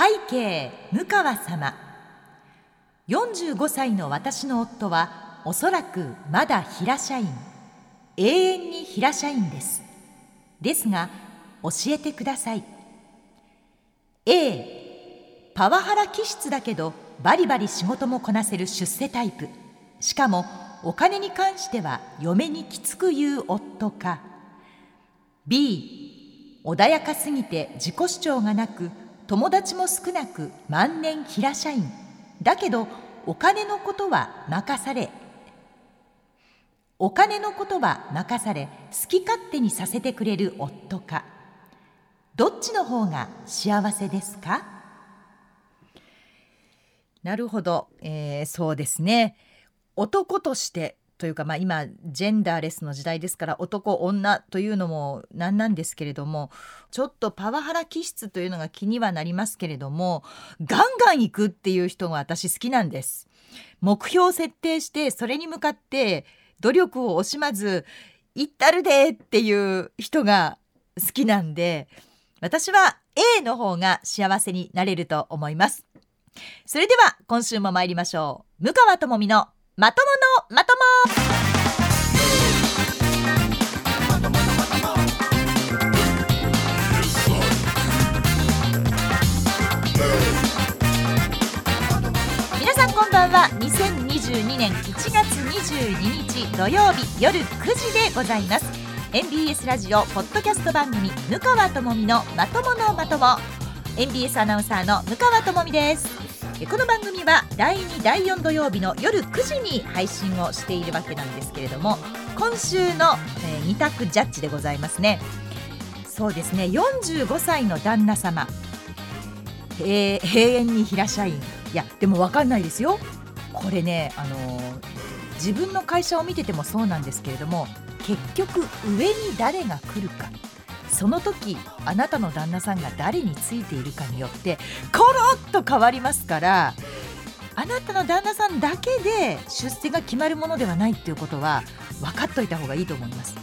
背景向川様。45歳の私の夫はおそらくまだ平社員。永遠に平社員です。ですが教えてください。A パワハラ気質だけどバリバリ仕事もこなせる出世タイプ。しかもお金に関しては嫁にきつく言う夫か。B 穏やかすぎて自己主張がなく友達も少なく万年平社員。だけどお金のことは任されお金のことは任され好き勝手にさせてくれる夫か。どっちの方が幸せですか？なるほど、えー、そうですね。男としてというか、まあ、今ジェンダーレスの時代ですから男女というのもなんなんですけれどもちょっとパワハラ気質というのが気にはなりますけれどもガンガン行くっていう人が私好きなんです。目標を設定してそれに向かって努力を惜しまず行ったるでっていう人が好きなんで私は A の方が幸せになれると思います。それでは今週も参りましょう。向川智美のまとものまともさんこんばんは2022年1月22日土曜日夜9時でございます。NBS ラジオポッドキャスト番組向川智美のまとものまとも。NBS アナウンサーの向川智美です。この番組は第2第4土曜日の夜9時に配信をしているわけなんですけれども今週の、え、2択ジャッジでございますね。そうですね45歳の旦那様、えー、永遠に平社員。いやでも分かんないですよ。これねあの、自分の会社を見ててもそうなんですけれども結局上に誰が来るか。その時あなたの旦那さんが誰についているかによってコロッと変わりますからあなたの旦那さんだけで出世が決まるものではないっていうことは分かっといた方がいいと思います。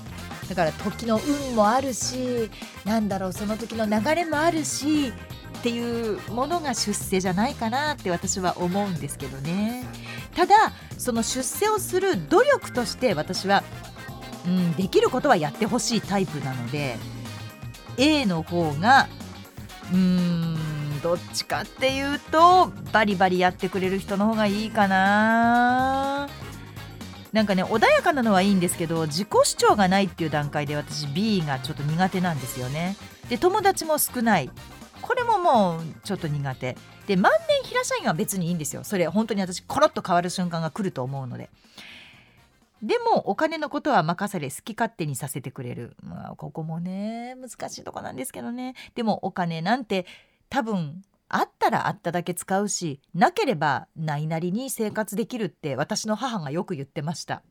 だから時の運もあるしなんだろうその時の流れもあるしっていうものが出世じゃないかなって私は思うんですけどね。ただその出世をする努力として私は、うん、できることはやってほしいタイプなので A の方がうーんどっちかっていうとバリバリやってくれる人の方がいいかな。なんかね穏やかなのはいいんですけど自己主張がないっていう段階で私 B がちょっと苦手なんですよね。で友達も少ない。これももうちょっと苦手。で万年平社員は別にいいんですよ。それ本当に私コロッと変わる瞬間が来ると思うので。でもお金のことは任され好き勝手にさせてくれる、まあ、ここもね難しいとこなんですけどね。でもお金なんて多分あったらあっただけ使うしなければないなりに生活できるって私の母がよく言ってました。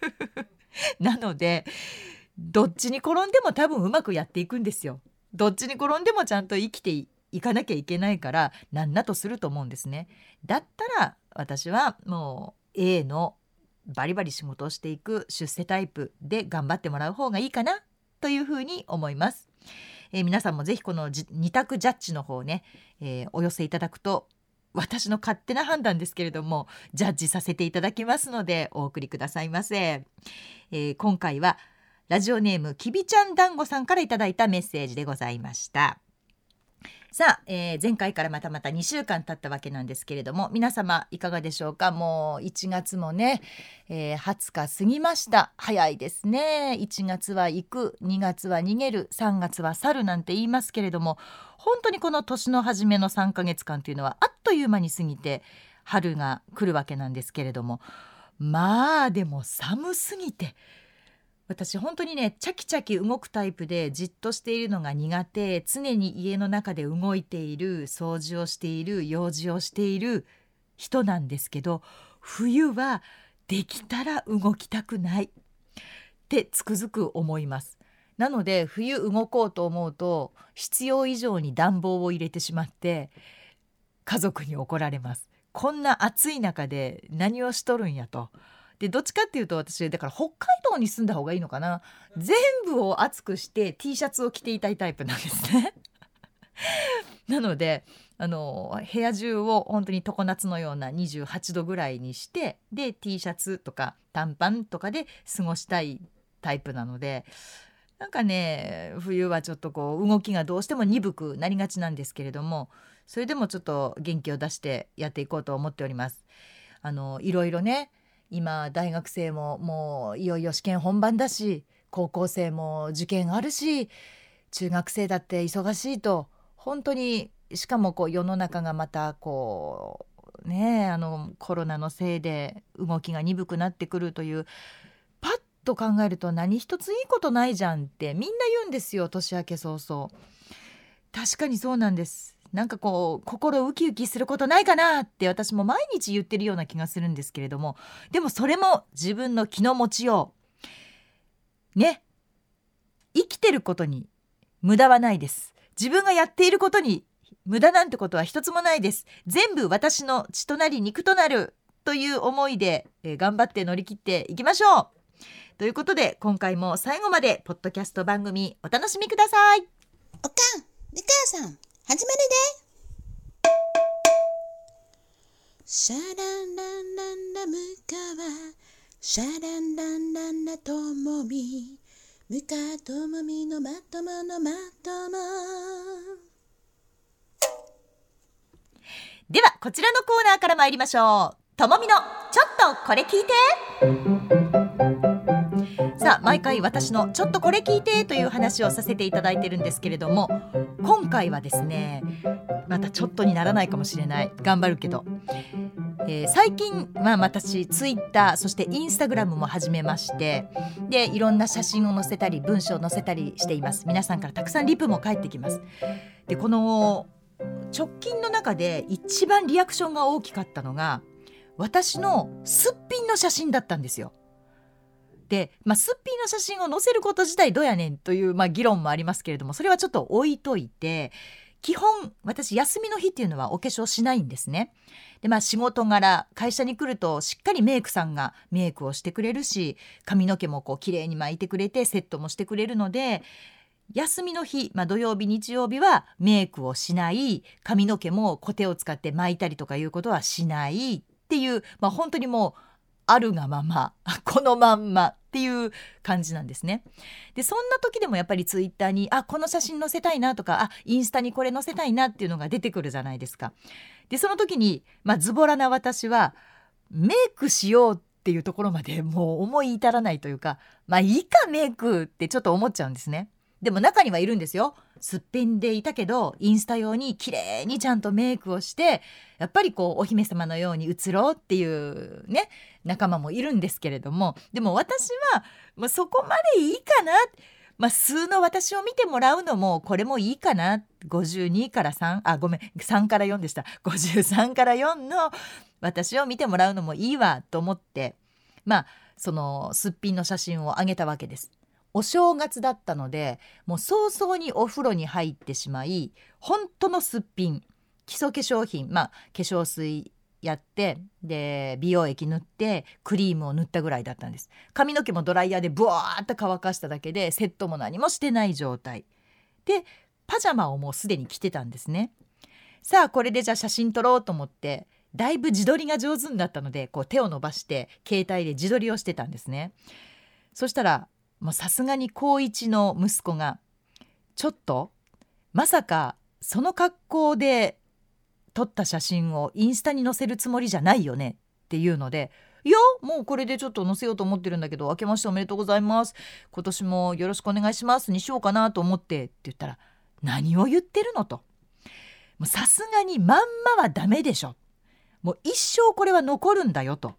なのでどっちに転んでも多分うまくやっていくんですよ。どっちに転んでもちゃんと生きていかなきゃいけないから何なとすると思うんですねだったら私はもう A のバリバリ仕事をしていく出世タイプで頑張ってもらう方がいいかなというふうに思います。えー、皆さんもぜひこの2択ジャッジの方ね、えー、お寄せいただくと私の勝手な判断ですけれどもジャッジさせていただきますのでお送りくださいませ、えー、今回はラジオネームきびちゃんだんごさんからいただいたメッセージでございました。さあ、えー、前回からまたまた2週間経ったわけなんですけれども皆様いかがでしょうか？もう1月もね、えー、20日過ぎました。早いですね。1月は行く2月は逃げる3月は去るなんて言いますけれども本当にこの年の初めの3ヶ月間というのはあっという間に過ぎて春が来るわけなんですけれどもまあでも寒すぎて私本当にねチャキチャキ動くタイプでじっとしているのが苦手常に家の中で動いている掃除をしている用事をしている人なんですけど冬はできたら動きたくないってつくづく思います。なので冬動こうと思うと必要以上に暖房を入れてしまって家族に怒られます。こんな暑い中で何をしとるんやと。でどっちかっていうと私だから北海道に住んだ方がいいのかな。全部を熱くして T シャツを着ていたいタイプなんですね。なのであの部屋中を本当に常夏のような28度ぐらいにしてで T シャツとか短パンとかで過ごしたいタイプなのでなんかね冬はちょっとこう動きがどうしても鈍くなりがちなんですけれどもそれでもちょっと元気を出してやっていこうと思っております。あのいろいろね今大学生ももういよいよ試験本番だし高校生も受験あるし中学生だって忙しいと本当にしかもこう世の中がまたこうねあのコロナのせいで動きが鈍くなってくるというパッと考えると何一ついいことないじゃんってみんな言うんですよ年明け早々。確かにそうなんですなんかこう心ウキウキすることないかなって私も毎日言ってるような気がするんですけれども。でもそれも自分の気の持ちようね生きてることに無駄はないです。自分がやっていることに無駄なんてことは一つもないです。全部私の血となり肉となるという思いで、え、頑張って乗り切っていきましょう。ということで今回も最後までポッドキャスト番組お楽しみください。おかん、みかやさん、始まるでシャランランランラムカワシャランランランラともみムカともみのまとものまともではこちらのコーナーから参りましょうともみのちょっとこれ聞いてさあ毎回私のちょっとこれ聞いてという話をさせていただいてるんですけれども今回はですねまたちょっとにならないかもしれない。頑張るけど、えー、最近、まあ、私ツイッターそしてインスタグラムも始めましてでいろんな写真を載せたり文章を載せたりしています。皆さんからたくさんリプも返ってきます。でこの直近の中で一番リアクションが大きかったのが私のすっぴんの写真だったんですよ。で、まあ、すっぴんの写真を載せること自体どうやねんという、まあ、議論もありますけれどもそれはちょっと置いといて基本私休みの日っていうのはお化粧しないんですね。でまあ仕事柄会社に来るとしっかりメイクさんがメイクをしてくれるし髪の毛もこう綺麗に巻いてくれてセットもしてくれるので休みの日、まあ、土曜日日曜日はメイクをしない髪の毛もコテを使って巻いたりとかいうことはしないっていう、まあ、本当にもうあるがまま このまんまっていう感じなんですね。でそんな時でもやっぱりツイッターにあこの写真載せたいなとかあインスタにこれ載せたいなっていうのが出てくるじゃないですか。でその時に、まあ、ズボラな私はメイクしようっていうところまでもう思い至らないというかまあいいかメイクってちょっと思っちゃうんですね。でも中にはいるんですよ。すっぴんでいたけどインスタ用に綺麗にちゃんとメイクをしてやっぱりこうお姫様のように映ろうっていうね仲間もいるんですけれどもでも私はもうそこまでいいかなまあ、数の私を見てもらうのもこれもいいかな52から3あごめん3から4でした53から4の私を見てもらうのもいいわと思ってまあそのすっぴんの写真をあげたわけです。お正月だったのでもう早々にお風呂に入ってしまい本当のすっぴん基礎化粧品まあ化粧水やってで美容液塗ってクリームを塗ったぐらいだったんです。髪の毛もドライヤーでブワーッと乾かしただけでセットも何もしてない状態。でパジャマをもうすでに着てたんですね。さあこれでじゃあ写真撮ろうと思ってだいぶ自撮りが上手になったのでこう手を伸ばして携帯で自撮りをしてたんですね。そしたらさすがに高一の息子がちょっとまさかその格好で撮った写真をインスタに載せるつもりじゃないよねっていうのでいやもうこれでちょっと載せようと思ってるんだけど明けましておめでとうございます。今年もよろしくお願いしますにしようかなと思ってって言ったら何を言ってるのと。さすがにまんまはダメでしょ。もう一生これは残るんだよと。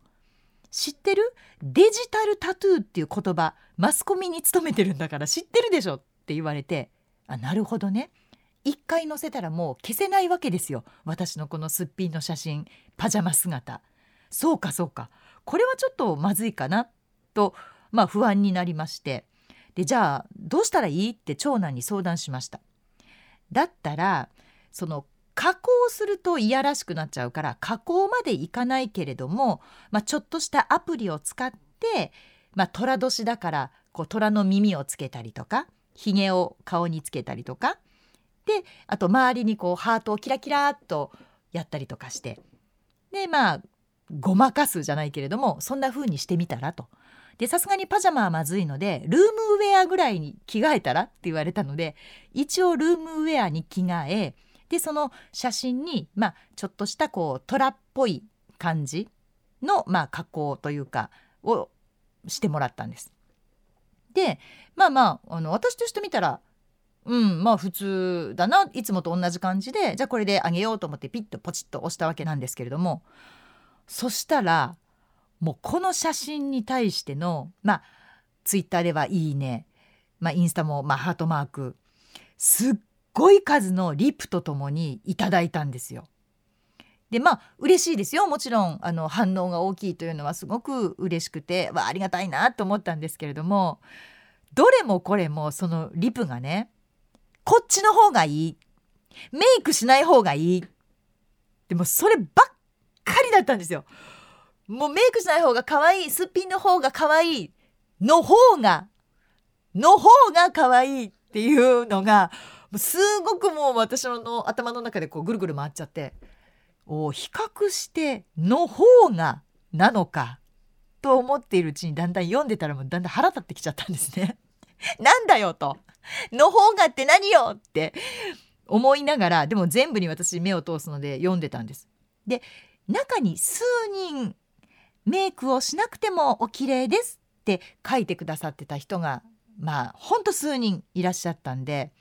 知ってる？デジタルタトゥーっていう言葉マスコミに勤めてるんだから知ってるでしょって言われてあなるほどね。一回載せたらもう消せないわけですよ。私のこのすっぴんの写真パジャマ姿。そうかそうか。これはちょっとまずいかな。とまあ不安になりまして。でじゃあどうしたらいい？って長男に相談しました。だったらその加工するといやらしくなっちゃうから加工までいかないけれども、まあ、ちょっとしたアプリを使って、まあ、虎年だからこう虎の耳をつけたりとかひげを顔につけたりとかであと周りにこうハートをキラキラっとやったりとかしてでまあごまかすじゃないけれどもそんな風にしてみたらと。でさすがにパジャマはまずいのでルームウェアぐらいに着替えたらって言われたので一応ルームウェアに着替えでその写真にまあちょっとしたこう虎っぽい感じのまあ加工というかをしてもらったんです。でまあまああの私として見たらうんまあ普通だないつもと同じ感じでじゃあこれであげようと思ってピッとポチッと押したわけなんですけれどもそしたらもうこの写真に対してのまあツイッターでは「いいね」まあ、インスタも、まあ、ハートマークすっごい数のリプとともにいただいたんですよ。でまあ嬉しいですよ。もちろんあの反応が大きいというのはすごく嬉しくてわありがたいなと思ったんですけれどもどれもこれもそのリプがねこっちの方がいい。メイクしない方がいい。でもそればっかりだったんですよ。もうメイクしない方が可愛い。すっぴんの方が可愛い。の方がの方が可愛いっていうのがすごくもう私の頭の中でこうぐるぐる回っちゃって比較しての方がなのかと思っているうちにだんだん読んでたらもうだんだん腹立ってきちゃったんですね。なんだよと。の方がって何よって思いながらでも全部に私目を通すので読んでたんです。で中に数人メイクをしなくてもお綺麗ですって書いてくださってた人がまあほんと数人いらっしゃったんで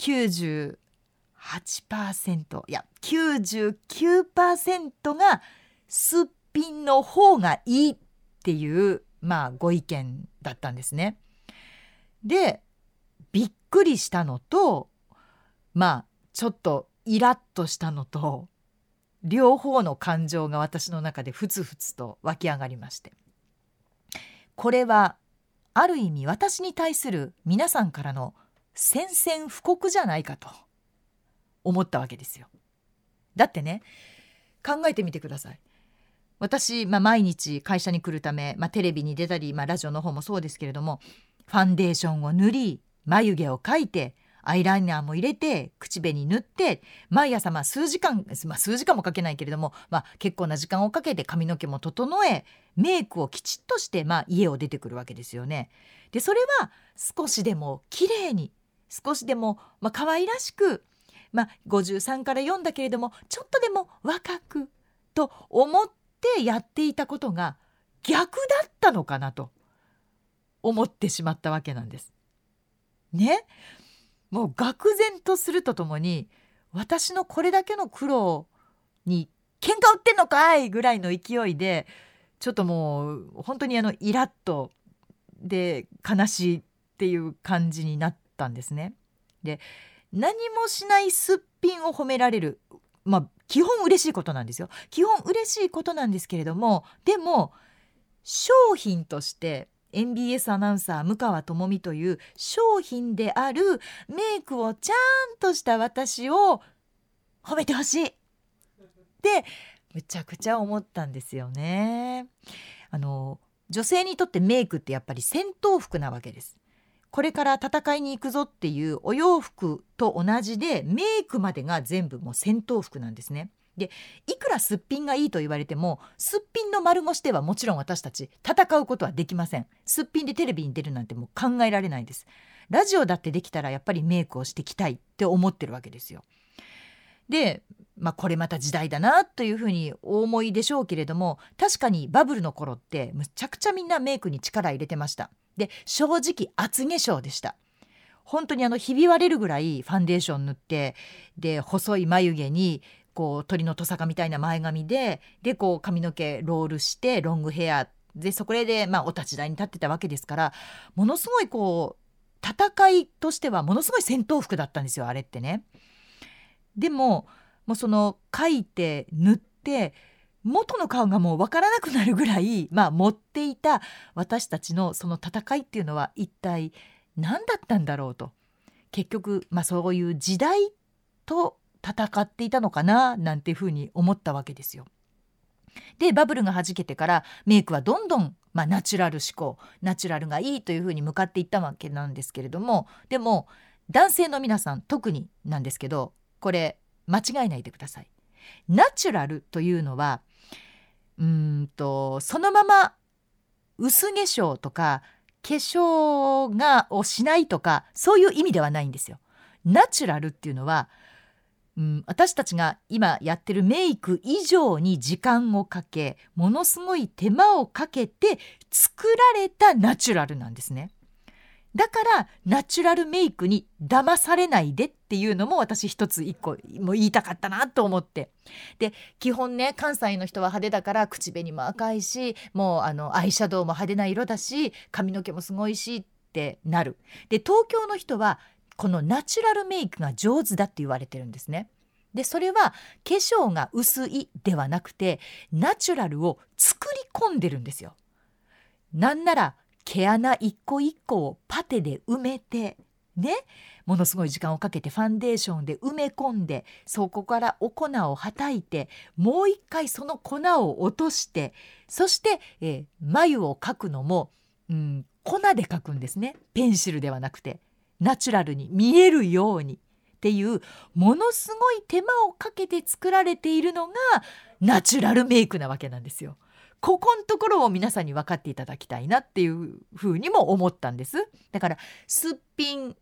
98%いや99%がすっぴんの方がいいっていうまあご意見だったんですね。でびっくりしたのとまあちょっとイラッとしたのと両方の感情が私の中でふつふつと湧き上がりましてこれはある意味私に対する皆さんからの宣戦布告じゃないかと思ったわけですよ。だってね考えてみてください。私、まあ、毎日会社に来るため、まあ、テレビに出たり、まあ、ラジオの方もそうですけれどもファンデーションを塗り眉毛を描いてアイライナーも入れて口紅塗って毎朝まあ数時間、まあ、数時間もかけないけれども、まあ、結構な時間をかけて髪の毛も整えメイクをきちっとしてまあ家を出てくるわけですよね。でそれは少しでも綺麗に少しでもまあ可愛らしく、まあ、53から4だけれどもちょっとでも若くと思ってやっていたことが逆だったのかなと思ってしまったわけなんです。ね？もう愕然とするとともに私のこれだけの苦労に喧嘩売ってんのかいぐらいの勢いでちょっともう本当にあのイラッとで悲しいっていう感じになったんですね。で何もしないすっぴんを褒められるまあ基本嬉しいことなんですよ。基本嬉しいことなんですけれどもでも商品として MBS アナウンサー向川智美という商品であるメイクをちゃんとした私を褒めてほしいってむちゃくちゃ思ったんですよね。あの女性にとってメイクってやっぱり戦闘服なわけです。これから戦いに行くぞっていうお洋服と同じでメイクまでが全部もう戦闘服なんですね。でいくらすっぴんがいいと言われてもすっぴんの丸腰ではもちろん私たち戦うことはできません。すっぴんでテレビに出るなんてもう考えられないです。ラジオだってできたらやっぱりメイクをしてきたいって思ってるわけですよ。でまあこれまた時代だなというふうにお思いでしょうけれども確かにバブルの頃ってむちゃくちゃみんなメイクに力入れてました。で正直厚化粧でした本当にあのひび割れるぐらいファンデーション塗ってで細い眉毛にこう鳥のトサカみたいな前髪ででこう髪の毛ロールしてロングヘアでそこで、まあ、お立ち台に立ってたわけですからものすごいこう戦いとしてはものすごい戦闘服だったんですよあれってね。でももうその書いて塗って元の顔がもう分からなくなるぐらい、まあ、持っていた私たちのその戦いっていうのは一体何だったんだろうと結局、まあ、そういう時代と戦っていたのかななんていうふうに思ったわけですよ。でバブルがはじけてからメイクはどんどん、まあ、ナチュラル思考ナチュラルがいいというふうに向かっていったわけなんですけれどもでも男性の皆さん特になんですけどこれ間違えないでください。ナチュラルというのはうんとそのまま薄化粧とか化粧がをしないとかそういう意味ではないんですよ。ナチュラルっていうのは、うん、私たちが今やってるメイク以上に時間をかけものすごい手間をかけて作られたナチュラルなんですね。だからナチュラルメイクに騙されないでっていうのも私一つ一個も言いたかったなと思ってで基本ね関西の人は派手だから口紅も赤いしもうあのアイシャドウも派手な色だし髪の毛もすごいしってなるで東京の人はこのナチュラルメイクが上手だって言われてるんですね。でそれは化粧が薄いではなくてナチュラルを作り込んでるんですよ。なんなら毛穴一個一個をパテで埋めてね。ものすごい時間をかけてファンデーションで埋め込んでそこからお粉をはたいてもう一回その粉を落としてそして、えー、眉を描くのも、うん、粉で描くんですね。ペンシルではなくてナチュラルに見えるようにっていうものすごい手間をかけて作られているのがナチュラルメイクなわけなんですよ。ここのところを皆さんに分かっていただきたいなっていうふうにも思ったんです。だからすっぴん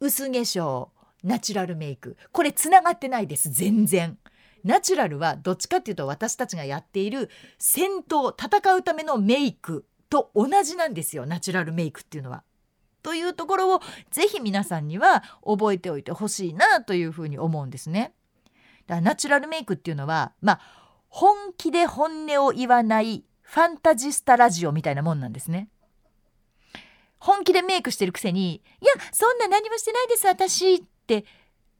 薄化粧ナチュラルメイクこれつながってないです全然ナチュラルはどっちかっていうと私たちがやっている戦闘戦うためのメイクと同じなんですよナチュラルメイクっていうのは。というところをぜひ皆さんには覚えておいてほしいなというふうに思うんですね。だからナチュラルメイクっていうのはまあ本気で本音を言わないファンタジスタラジオみたいなもんなんですね。本気でメイクしてるくせに「いやそんな何もしてないです私」って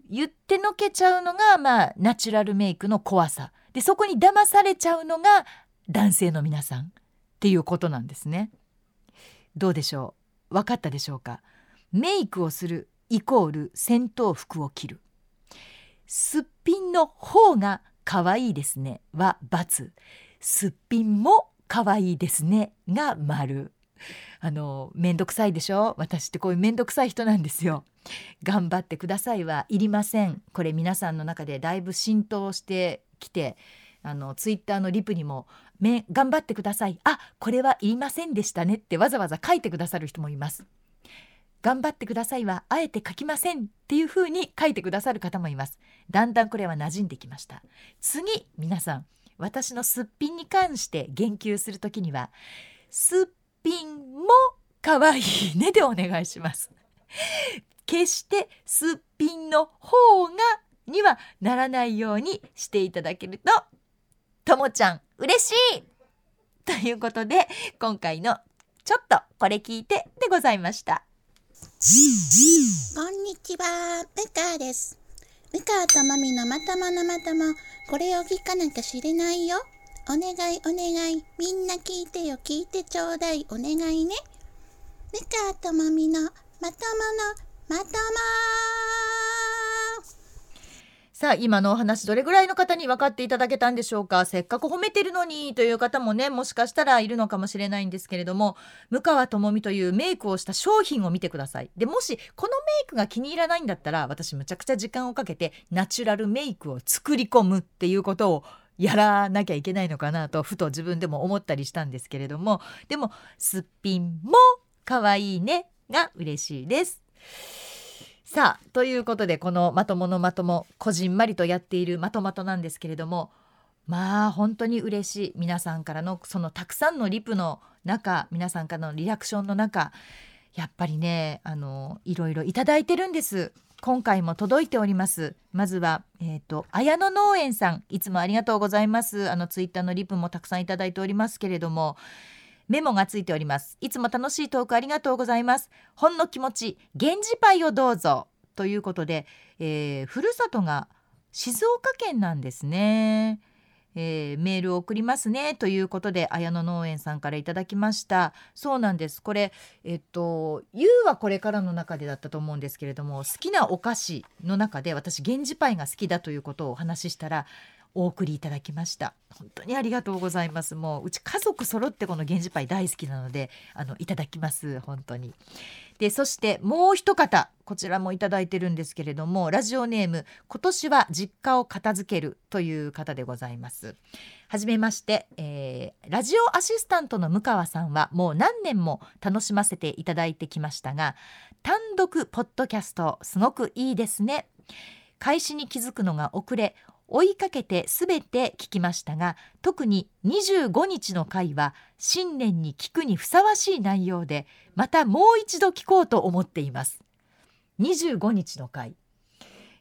言ってのけちゃうのがまあナチュラルメイクの怖さ。でそこに騙されちゃうのが男性の皆さん。っていうことなんですね。どうでしょう？分かったでしょうか？メイクをするイコール戦闘服を着る。すっぴんの方が可愛いですねは×すっぴんも可愛いですねが丸。あのめんどくさいでしょ？私ってこういうめんどくさい人なんですよ。頑張ってくださいはいりません。これ皆さんの中でだいぶ浸透してきてあのツイッターのリプにもめ「頑張ってください」「あこれは言いませんでしたね」ってわざわざ書いてくださる人もいます。頑張ってくださいはあえて書きませんっていう風に書いてくださる方もいます。だんだんこれは馴染んできました。次皆さん私のすっぴんに関して言及するときにはすっぴんも可愛いねでお願いします決してすっぴんの方がにはならないようにしていただけるとともちゃん嬉しいということで今回のちょっとこれ聞いてでございましたこんにちは、ムカです。ムカとマミのまとものまとも、これを聞かなきゃ知れないよ。お願いお願い、みんな聞いてよ、聞いてちょうだい、お願いね。ムカとマミのまとものまともさあ今のお話どれぐらいの方に分かっていただけたんでしょうか？せっかく褒めてるのにという方もねもしかしたらいるのかもしれないんですけれども向川智美というメイクをした商品を見てください。でもしこのメイクが気に入らないんだったら私むちゃくちゃ時間をかけてナチュラルメイクを作り込むっていうことをやらなきゃいけないのかなとふと自分でも思ったりしたんですけれどもでもすっぴんも可愛いねが嬉しいです。さあということでこのまとものまともこじんまりとやっているまとまとなんですけれどもまあ本当に嬉しい皆さんからのそのたくさんのリプの中皆さんからのリアクションの中やっぱりねあのいろいろいただいてるんです今回も届いております。まずはえっ、ー、と綾野農園さん。いつもありがとうございます。あのツイッターのリプもたくさんいただいておりますけれどもメモがついております。いつも楽しいトークありがとうございます。ほんの気持ち源氏パイをどうぞ。ということで、えー、ふるさとが静岡県なんですね。えー、メールを送りますねということで綾野農園さんからいただきました。そうなんです。これえっと「ゆうはこれから」の中でだったと思うんですけれども好きなお菓子の中で私源氏パイが好きだということをお話ししたらお送りいただきました。本当にありがとうございます。もううち家族揃ってこの源氏パイ大好きなのであのいただきます。本当に。でそしてもう一方こちらもいただいてるんですけれどもラジオネーム今年は実家を片付けるという方でございます。はじめまして、えー、ラジオアシスタントの向川さんはもう何年も楽しませていただいてきましたが単独ポッドキャストすごくいいですね。開始に気づくのが遅れ追いかけてすべて聞きましたが特に25日の回は新年に聞くにふさわしい内容でまたもう一度聞こうと思っています。25日の回、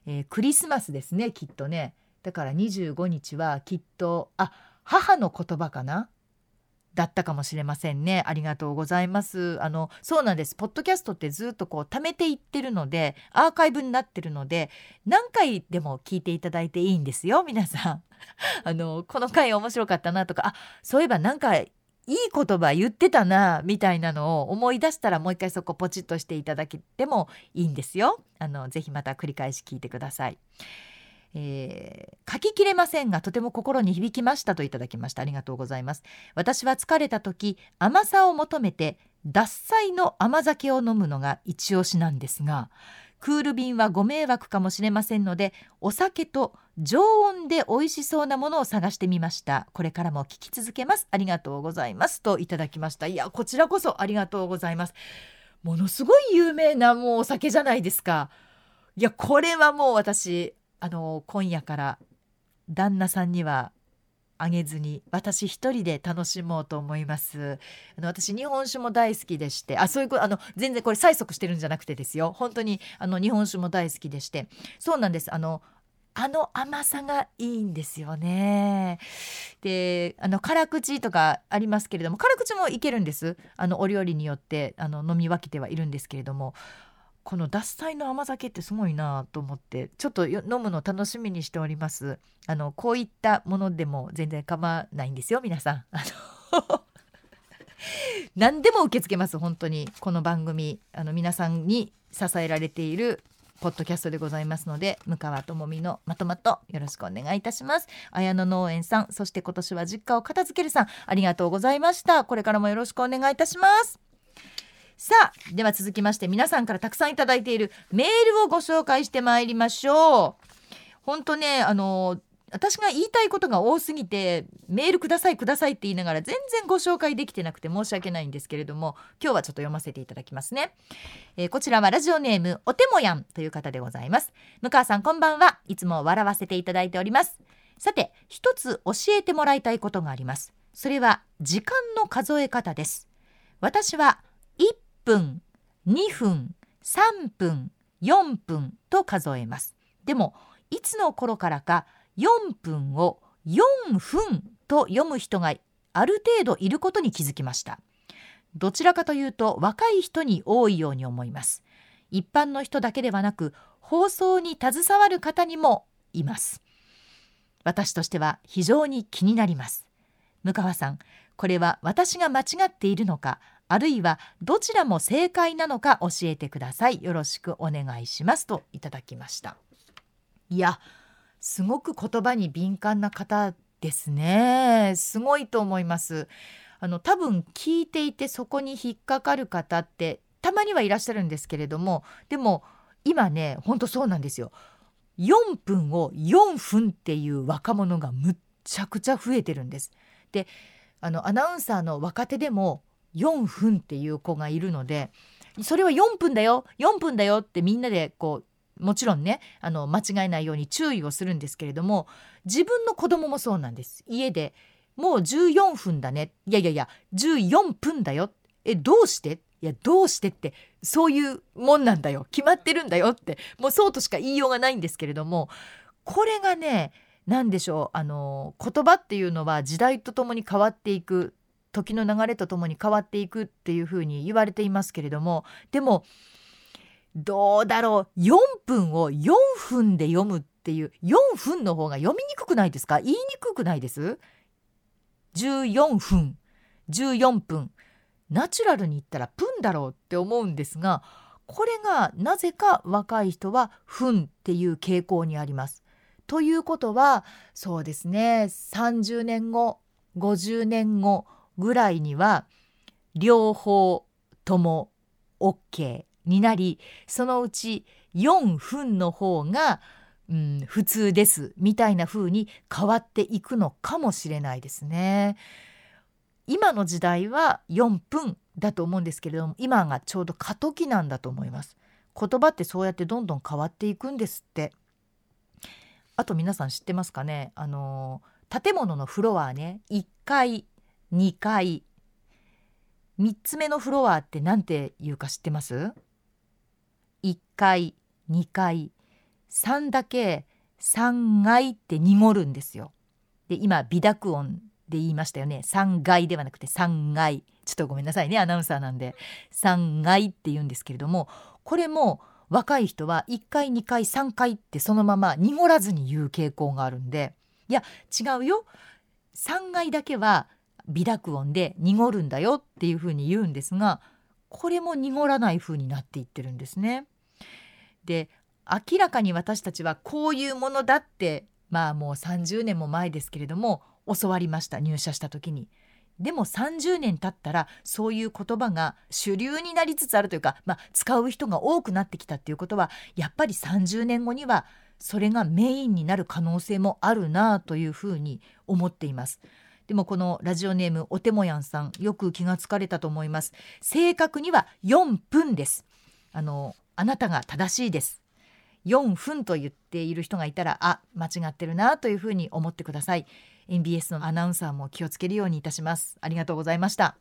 えー、クリスマスですねきっとね。だから25日はきっとあ母の言葉かな。だったかもしれませんね。ありがとうございます。あの、そうなんです。ポッドキャストってずっとこう貯めていってるので、アーカイブになってるので、何回でも聞いていただいていいんですよ、皆さん。あの、この回面白かったなとか、あ、そういえばなんかいい言葉言ってたなみたいなのを思い出したらもう一回そこポチッとしていただけてもいいんですよ。あのぜひまた繰り返し聞いてください。えー、書ききれませんがとても心に響きましたといただきました。ありがとうございます。私は疲れた時甘さを求めて獺祭の甘酒を飲むのが一押しなんですがクール便はご迷惑かもしれませんのでお酒と常温で美味しそうなものを探してみました。これからも聞き続けます。ありがとうございますといただきました。いやこちらこそありがとうございます。ものすごい有名なもうお酒じゃないですか。いやこれはもう私あの今夜から旦那さんにはあげずに私一人で楽しもうと思います。あの私日本酒も大好きでしてあそういうことあの全然これ催促してるんじゃなくてですよ。本当にあの日本酒も大好きでして。そうなんです。あのあの甘さがいいんですよね。であの辛口とかありますけれども辛口もいけるんです。あのお料理によってあの飲み分けてはいるんですけれども。この獺祭の甘酒ってすごいなと思ってちょっと飲むの楽しみにしております。あのこういったものでも全然構わないんですよ皆さん。あの 何でも受け付けます本当に。この番組あの皆さんに支えられているポッドキャストでございますので向川智美のまとまとよろしくお願いいたします。綾野農園さんそして今年は実家を片付けるさんありがとうございました。これからもよろしくお願いいたします。さあでは続きまして皆さんからたくさんいただいているメールをご紹介してまいりましょう。本当ねあの私が言いたいことが多すぎてメールくださいくださいって言いながら全然ご紹介できてなくて申し訳ないんですけれども今日はちょっと読ませていただきますね、えー、こちらはラジオネームおてもやんという方でございます。向川さんこんばんは。いつも笑わせていただいております。さて一つ教えてもらいたいことがあります。それは時間の数え方です。私は分2分3分4分と数えます。でもいつの頃からか4分を4分と読む人がある程度いることに気づきました。どちらかというと若い人に多いように思います。一般の人だけではなく放送に携わる方にもいます。私としては非常に気になります。向川さんこれは私が間違っているのかあるいはどちらも正解なのか教えてください。よろしくお願いしますといただきました。いやすごく言葉に敏感な方ですね。すごいと思います。あの多分聞いていてそこに引っかかる方ってたまにはいらっしゃるんですけれどもでも今ねほんとそうなんですよ。4分を4分っていう若者がむっちゃくちゃ増えてるんです。であのアナウンサーの若手でも4分っていう子がいるのでそれは4分だよ4分だよってみんなでこうもちろんねあの間違えないように注意をするんですけれども自分の子供もそうなんです。家でもう14分だね。いやいやいや14分だよ。えどうして？いやどうしてってそういうもんなんだよ。決まってるんだよってもうそうとしか言いようがないんですけれどもこれがね何でしょうあの言葉っていうのは時代とともに変わっていく時の流れとともに変わっていくっていうふうに言われていますけれどもでもどうだろう？4分を4分で読むっていう4分の方が読みにくくないですか？言いにくくないです ?14 分14分ナチュラルに言ったら「プン」だろうって思うんですがこれがなぜか若い人は「分」っていう傾向にあります。ということはそうですね30年後50年後ぐらいには両方とも OK になりそのうち4分の方が、うん、普通ですみたいな風に変わっていくのかもしれないですね。今の時代は4分だと思うんですけれども今がちょうど過渡期なんだと思います。言葉ってそうやってどんどん変わっていくんですって。あと皆さん知ってますかね？あの建物のフロアね1階2階3つ目のフロアって何て言うか知ってます ?1 階2階3だけ3階って濁るんですよ。で今微濁音で言いましたよね。3階ではなくて3階。ちょっとごめんなさいねアナウンサーなんで。3階って言うんですけれどもこれも若い人は1回2回3回ってそのまま濁らずに言う傾向があるんで。いや違うよ。3階だけは微濁音で濁るんだよっていうふうに言うんですがこれも濁らない風になっていってるんですね。で明らかに私たちはこういうものだってまあもう30年も前ですけれども教わりました入社した時に。でも30年経ったらそういう言葉が主流になりつつあるというか、まあ、使う人が多くなってきたっていうことはやっぱり30年後にはそれがメインになる可能性もあるなというふうに思っています。でもこのラジオネームおてもやんさんよく気がつかれたと思います。正確には4分です。あのあなたが正しいです。4分と言っている人がいたらあ間違ってるなというふうに思ってください。NBS のアナウンサーも気をつけるようにいたします。ありがとうございました。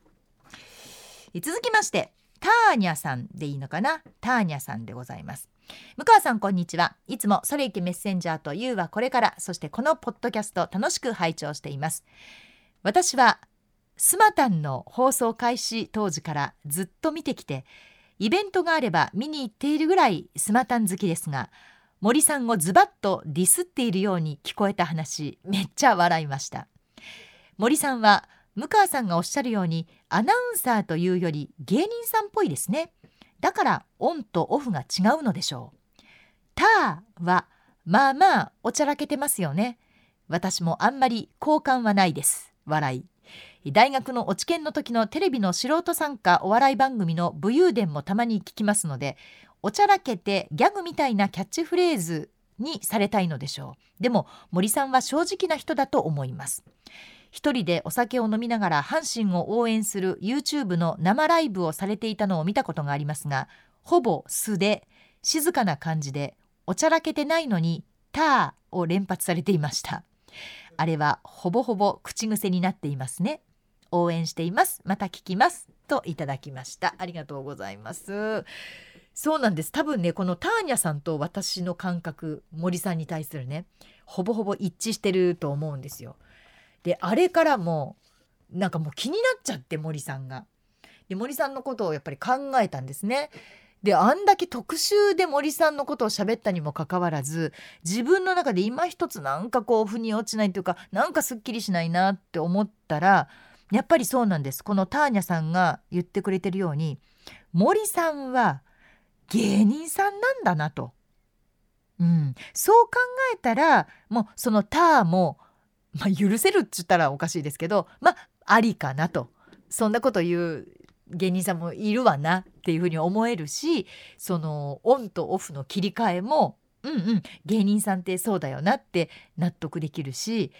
続きましてターニャさんでいいのかな？ターニャさんでございます。向川さんこんにちは。いつもそれいけメッセンジャーというはこれからそしてこのポッドキャスト楽しく拝聴しています。私はスマタンの放送開始当時からずっと見てきてイベントがあれば見に行っているぐらいスマタン好きですが森さんをズバッとディスっているように聞こえた話めっちゃ笑いました。森さんは向川さんがおっしゃるようにアナウンサーというより芸人さんっぽいですね。だからオンとオフが違うのでしょう。ターはまあまあおちゃらけてますよね。私もあんまり好感はないです。笑い。大学の落研の時のテレビの素人参加お笑い番組の武勇伝もたまに聞きますのでおちゃらけてギャグみたいなキャッチフレーズにされたいのでしょう。でも森さんは正直な人だと思います。一人でお酒を飲みながら阪神を応援する YouTube の生ライブをされていたのを見たことがありますがほぼ素で静かな感じでおちゃらけてないのに「ター」を連発されていました。あれはほぼほぼ口癖になっていますね。応援しています。また聞きます。といただきました。ありがとうございます。そうなんです。多分ねこのターニャさんと私の感覚森さんに対するねほぼほぼ一致してると思うんですよ。であれからもなんかもう気になっちゃって森さんが。で森さんのことをやっぱり考えたんですね。であんだけ特集で森さんのことを喋ったにもかかわらず自分の中で今一つなんかこう腑に落ちないというかなんかすっきりしないなって思ったらやっぱりそうなんです。このターニャさんが言ってくれてるように森さんは芸人さんなんだなと。うん、そう考えたらもうそのターも、まあ、許せるっつったらおかしいですけどまあありかなと。そんなこと言う芸人さんもいるわなっていうふうに思えるしそのオンとオフの切り替えもうんうん芸人さんってそうだよなって納得できるし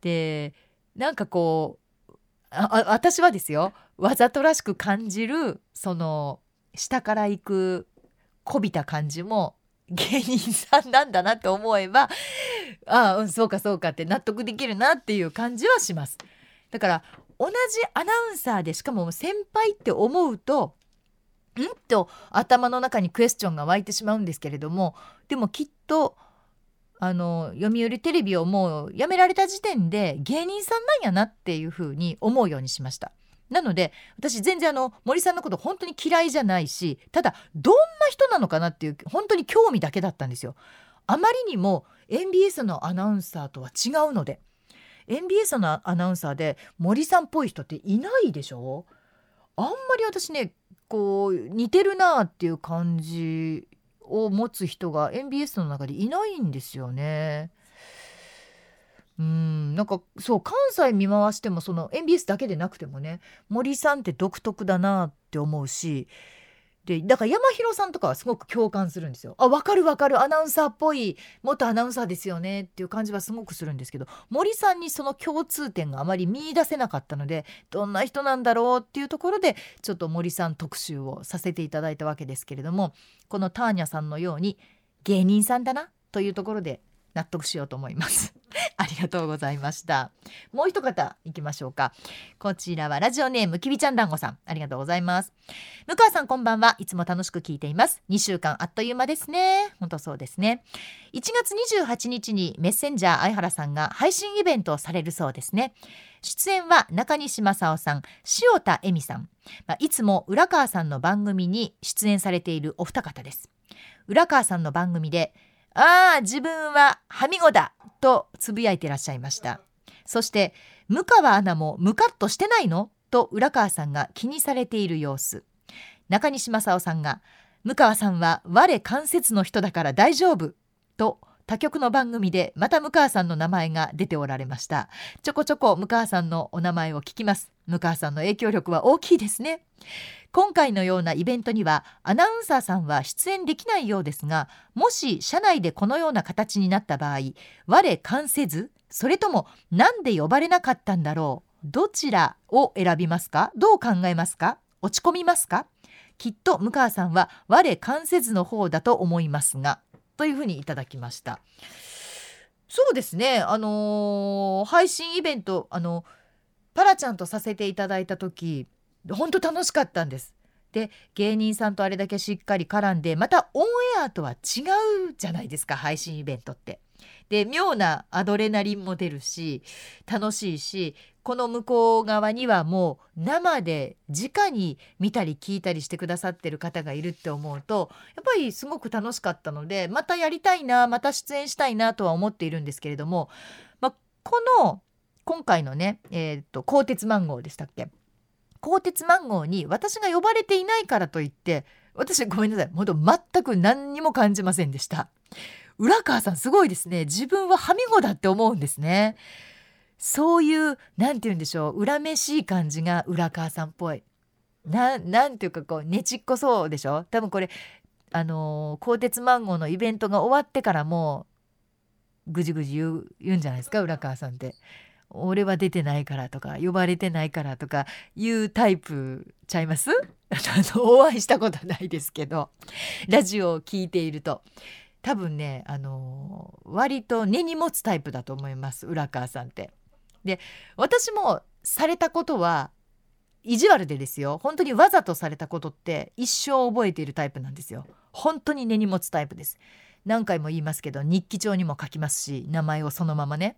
でなんかこう私はですよわざとらしく感じるその下から行くこびた感じも芸人さんなんだなって思えばああ、うん、そうかそうかって納得できるなっていう感じはします。だから同じアナウンサーでしかも先輩って思うとん？と頭の中にクエスチョンが湧いてしまうんですけれどもでもきっとあの読売テレビをもうやめられた時点で芸人さんなんやなっていうふうに思うようにしました。なので私全然あの森さんのこと本当に嫌いじゃないしただどんな人なのかなっていう本当に興味だけだったんですよ。あまりにも MBS のアナウンサーとは違うので MBS のアナウンサーで森さんっぽい人っていないでしょ？あんまり私ねこう似てるなっていう感じを持つ人が MBS の中でいないんですよね。うんなんかそう関西見回してもその MBS だけでなくてもね森さんって独特だなって思うしでだから山広さんとかはすごく共感するんですよ。あ分かる分かる。アナウンサーっぽい元アナウンサーですよね。っていう感じはすごくするんですけど森さんにその共通点があまり見いだせなかったのでどんな人なんだろうっていうところでちょっと森さん特集をさせていただいたわけですけれどもこのターニャさんのように芸人さんだなというところで納得しようと思います。ありがとうございました。もう一方行きましょうか。こちらはラジオネームきびちゃん団子さん。ありがとうございます。向川さんこんばんは。いつも楽しく聞いています。2週間あっという間ですね。本当そうですね。1月28日にメッセンジャー相原さんが配信イベントをされるそうですね。出演は中西正夫さん塩田恵美さん、まあ、いつも浦川さんの番組に出演されているお二方です。浦川さんの番組でああ、自分ははみごだとつぶやいてらっしゃいました。そして、向川アナもムカッとしてないの？と浦川さんが気にされている様子。中西正夫さんが、向川さんは我関節の人だから大丈夫と他局の番組でまた向川さんの名前が出ておられました。ちょこちょこ向川さんのお名前を聞きます。向川さんの影響力は大きいですね。今回のようなイベントにはアナウンサーさんは出演できないようですがもし社内でこのような形になった場合我関せずそれとも何で呼ばれなかったんだろうどちらを選びますか？どう考えますか？落ち込みますか？きっと向川さんは我関せずの方だと思いますがというふうにいただきましたそうですねあのー、配信イベントあのパラちゃんとさせていただいた時本当楽しかったんです。で芸人さんとあれだけしっかり絡んでまたオンエアとは違うじゃないですか配信イベントって。で妙なアドレナリンも出るし楽しいしこの向こう側にはもう生で直に見たり聞いたりしてくださってる方がいるって思うとやっぱりすごく楽しかったのでまたやりたいなまた出演したいなとは思っているんですけれども、まあ、この今回のね、えー、っと鋼鉄マンゴーでしたっけ？鋼鉄マンゴーに私が呼ばれていないからといって私ごめんなさい本当全く何にも感じませんでした。浦川さんすごいですね。自分ははみごだって思うんですね。そういう何て言うんでしょう恨めしい感じが浦川さんっぽい。ななんていうかこうねちっこそうでしょ？多分これあの、鋼鉄マンゴーのイベントが終わってからもうぐじぐじ言う言うんじゃないですか？浦川さんって。俺は出てないからとか呼ばれてないからとかいうタイプちゃいます？お会いしたことないですけどラジオを聞いていると。多分ねあの割と根に持つタイプだと思います浦川さんって。で私もされたことは意地悪でですよ。本当にわざとされたことって一生覚えているタイプなんですよ。本当に根に持つタイプです。何回も言いますけど日記帳にも書きますし名前をそのままね。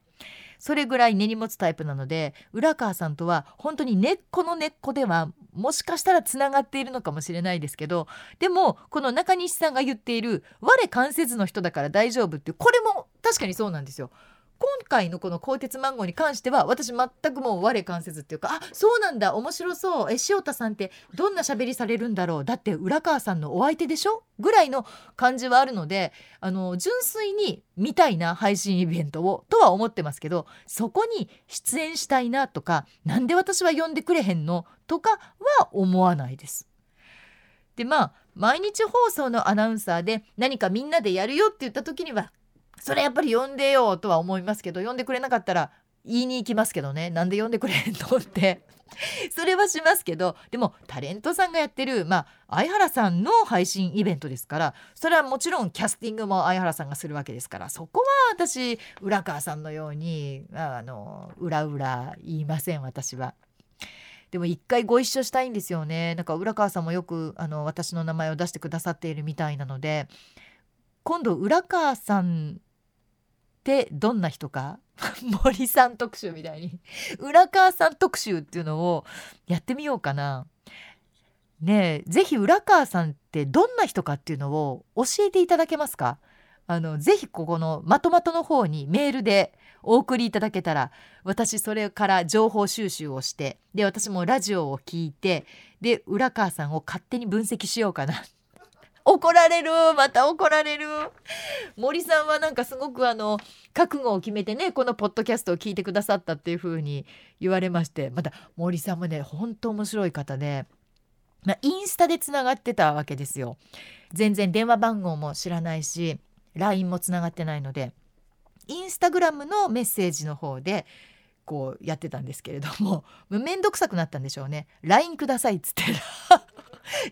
それぐらい根に持つタイプなので浦川さんとは本当に根っこの根っこではもしかしたらつながっているのかもしれないですけどでもこの中西さんが言っている「我関節の人だから大丈夫」ってこれも確かにそうなんですよ。今回のこの鋼鉄マンゴーに関しては私全くもう我関せずっていうかあそうなんだ面白そう。え塩田さんってどんな喋りされるんだろう？だって浦川さんのお相手でしょ？ぐらいの感じはあるのであの純粋に見たいな配信イベントをとは思ってますけどそこに出演したいなとかなんで私は呼んでくれへんのとかは思わないです。でまあ毎日放送のアナウンサーで何かみんなでやるよって言った時にはそれやっぱり呼んでよとは思いますけど呼んでくれなかったら言いに行きますけどね。なんで呼んでくれんのって。それはしますけどでもタレントさんがやってるまあ相原さんの配信イベントですからそれはもちろんキャスティングも相原さんがするわけですからそこは私浦川さんのようにあの裏裏言いません私は。でも一回ご一緒したいんですよね。なんか浦川さんもよくあの私の名前を出してくださっているみたいなので今度浦川さんってどんな人か？森さん特集みたいに。浦川さん特集っていうのをやってみようかな。ねえぜひ浦川さんってどんな人かっていうのを教えていただけますか？あのぜひここのまとまとの方にメールでお送りいただけたら私それから情報収集をしてで私もラジオを聞いてで浦川さんを勝手に分析しようかな。怒られる。また怒られる。森さんはなんかすごくあの覚悟を決めてねこのポッドキャストを聞いてくださったっていう風に言われましてまた森さんもねほんと面白い方でまあ、インスタでつながってたわけですよ。全然電話番号も知らないし LINE もつながってないのでインスタグラムのメッセージの方でこうやってたんですけれどもめんどくさくなったんでしょうね。LINE くださいっつって。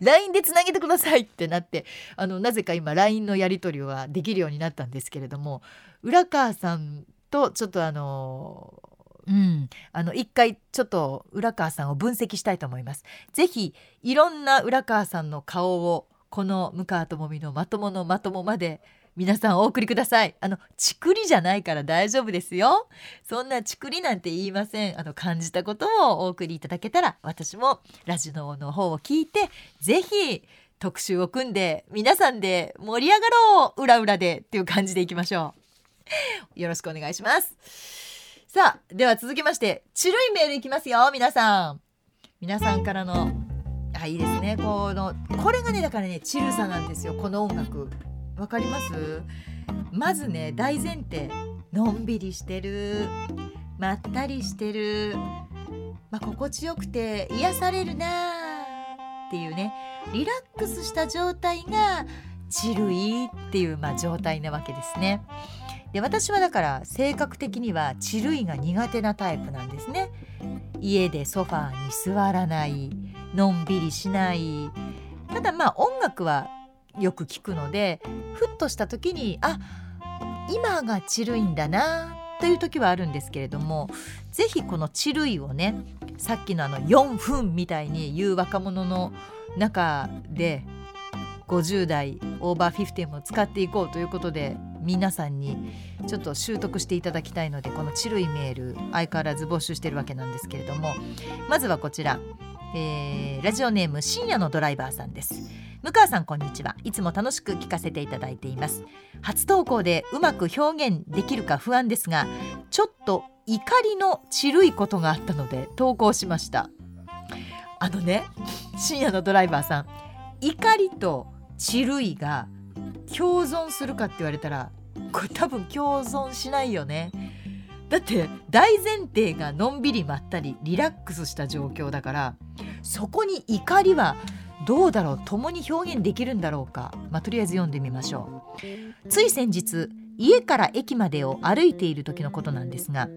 LINE でつなげてくださいってなってあのなぜか今 LINE のやり取りはできるようになったんですけれども浦川さんとちょっとあのうん、あの一回ちょっと浦川さんを分析したいと思います。ぜひいろんな浦川さんの顔をこの向川智美のまとものまともまで皆さんお送りください。あのちくりじゃないから大丈夫ですよ。そんなちくりなんて言いません。あの感じたことをお送りいただけたら私もラジオの方を聞いてぜひ特集を組んで皆さんで盛り上がろう。裏裏でっていう感じでいきましょう。よろしくお願いします。さあでは続きましてちるいメールいきますよ皆さん。皆さんからのあいいですね。このこれがねだからねチルさなんですよ。この音楽。わかります？まずね大前提。のんびりしてる。まったりしてる、まあ、心地よくて癒されるなっていうね。リラックスした状態がチルいっていう、まあ、状態なわけですね。で私はだから性格的にはチルいが苦手なタイプなんですね。家でソファーに座らない。のんびりしない。ただまあ音楽はよく聞くのでふっとした時にあ今がチルいんだなという時はあるんですけれども是非このチルいをねさっきのあの4分みたいに言う若者の中で50代オーバー50も使っていこうということで皆さんにちょっと習得していただきたいのでこのチルいメール相変わらず募集してるわけなんですけれどもまずはこちら、えー、ラジオネーム深夜のドライバーさんです。向川さんこんにちは。いつも楽しく聞かせていただいています。初投稿でうまく表現できるか不安ですがちょっと怒りのちるいことがあったので投稿しました。あのね深夜のドライバーさん怒りとちるいが共存するかって言われたらこれ多分共存しないよね。だって大前提がのんびりまったりリラックスした状況だからそこに怒りはどうだろう？共に表現できるんだろうか、まあ、とりあえず読んでみましょう。つい先日家から駅までを歩いている時のことなんですが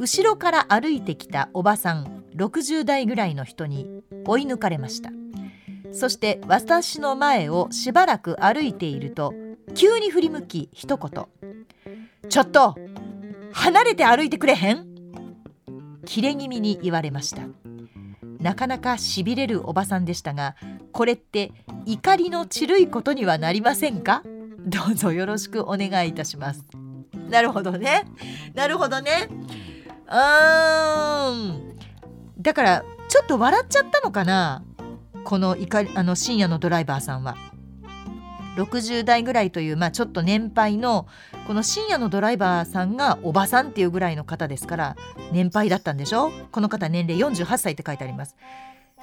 後ろから歩いてきたおばさん60代ぐらいの人に追い抜かれました。そして私の前をしばらく歩いていると急に振り向き一言「ちょっと離れて歩いてくれへん?」切れ気味に言われました。なかなかしびれるおばさんでしたがこれって怒りのちるいことにはなりませんか？どうぞよろしくお願いいたします。なるほどね。なるほどね。うーん。だからちょっと笑っちゃったのかな？この怒りあの深夜のドライバーさんは。60代ぐらいという、まあ、ちょっと年配のこの深夜のドライバーさんがおばさんっていうぐらいの方ですから年配だったんでしょ？この方年齢48歳って書いてあります。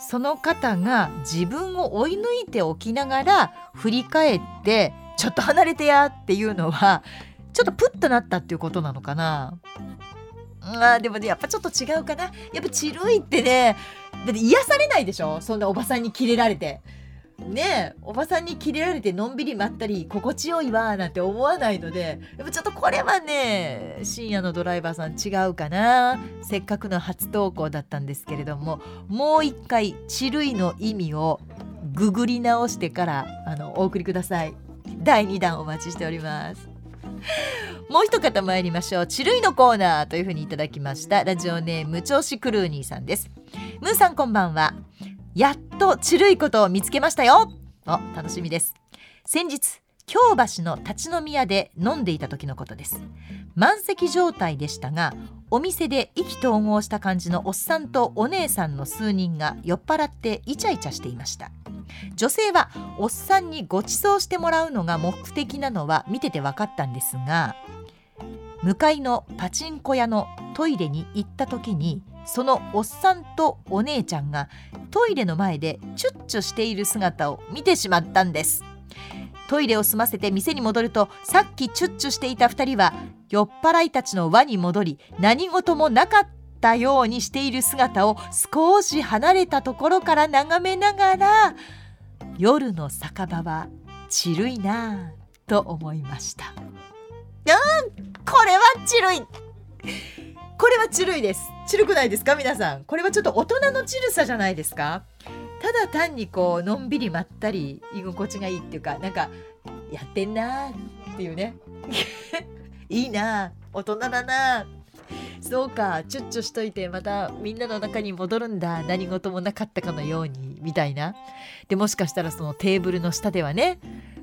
その方が自分を追い抜いておきながら振り返ってちょっと離れてやっていうのはちょっとプッとなったっていうことなのかな。あでもねやっぱちょっと違うかな。やっぱチルいってねだって癒されないでしょ？そんなおばさんにキレられて。ねえおばさんにキレられてのんびりまったり心地よいわなんて思わないのでやっぱちょっとこれはね深夜のドライバーさん違うかなせっかくの初投稿だったんですけれどももう一回「ちるい」の意味をググり直してからあのお送りください第2弾お待ちしておりますもう一方参りましょう。ちるいのコーナーというふうにいただきました。ラジオネーム、調子クルーニーさんです。ムーさんこんばんは。やっとちるいことを見つけましたよ。お楽しみです。先日京橋の立ち飲み屋で飲んでいた時のことです。満席状態でしたがお店で意気投合した感じのおっさんとお姉さんの数人が酔っ払ってイチャイチャしていました。女性はおっさんにご馳走してもらうのが目的なのは見てて分かったんですが向かいのパチンコ屋のトイレに行った時にそのおっさんとお姉ちゃんがトイレの前でチュッチュしている姿を見てしまったんです。トイレを済ませて店に戻るとさっきチュッチュしていた2人は酔っ払いたちの輪に戻り何事もなかったようにしている姿を少し離れたところから眺めながら夜の酒場はちるいなぁと思いました。うんこれはちるいこれはちるいです。ちるくないですか？皆さん。これはちょっと大人のちるさじゃないですか？ただ単にこうのんびりまったり居心地がいいっていうかなんかやってんなっていうね。いいな大人だなそうか。チュッチュしといてまたみんなの中に戻るんだ。何事もなかったかのようにみたいな。でもしかしたらそのテーブルの下ではね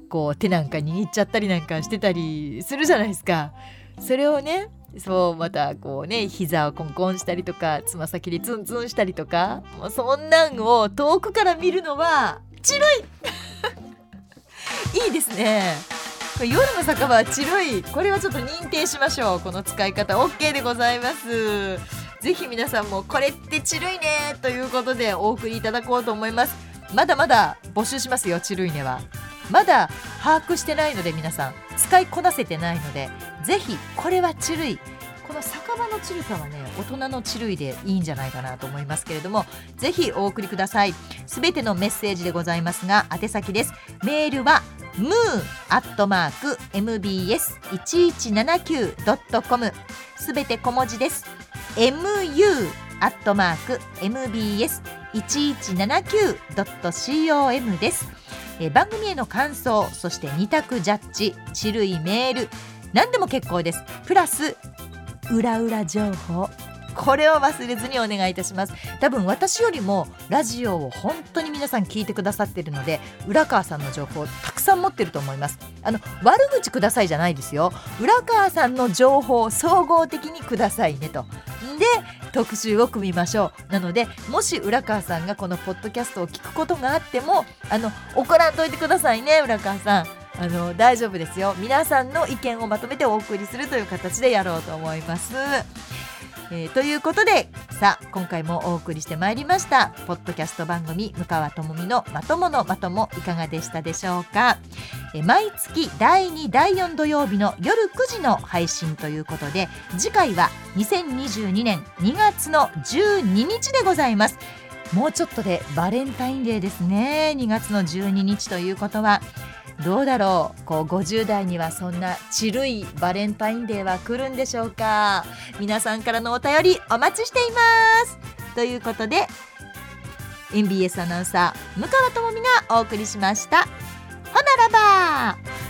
こう手なんか握っちゃったりなんかしてたりするじゃないですか。それをねそうまたこうね膝をコンコンしたりとかつま先でツンツンしたりとかもうそんなんを遠くから見るのはちるいいいですね。夜の酒場はちるいこれはちょっと認定しましょう。この使い方 OK でございます。ぜひ皆さんもこれってちるいねということでお送りいただこうと思います。まだまだ募集しますよちるいねは。まだ把握してないので皆さん。使いこなせてないのでぜひこれはちるいこの酒場のチルさはね大人のチルいでいいんじゃないかなと思いますけれどもぜひお送りください。すべてのメッセージでございますが宛先です。メールはムーアットマーク mbs1179.com すべて小文字です。mu アットマーク mbs1179.com です。え番組への感想そして二択ジャッジ種類メール何でも結構です。プラス裏裏情報。これを忘れずにお願いいたします。多分私よりもラジオを本当に皆さん聞いてくださってるので浦川さんの情報たくさん持ってると思います。あの悪口くださいじゃないですよ。浦川さんの情報を総合的にくださいねと。で特集を組みましょう。なのでもし浦川さんがこのポッドキャストを聞くことがあってもあの怒らんといてくださいね浦川さん。あの大丈夫ですよ。皆さんの意見をまとめてお送りするという形でやろうと思います。えーということでさあ今回もお送りしてまいりました。ポッドキャスト番組向川智美のまとものまともいかがでしたでしょうか、え毎月第2第4土曜日の夜9時の配信ということで次回は2022年2月の12日でございます。もうちょっとでバレンタインデーですね。2月の12日ということはどうだろう？こう50代にはそんなちるいバレンタインデーは来るんでしょうか？皆さんからのお便りお待ちしています。ということで MBS アナウンサー向川智美がお送りしました。ほならば。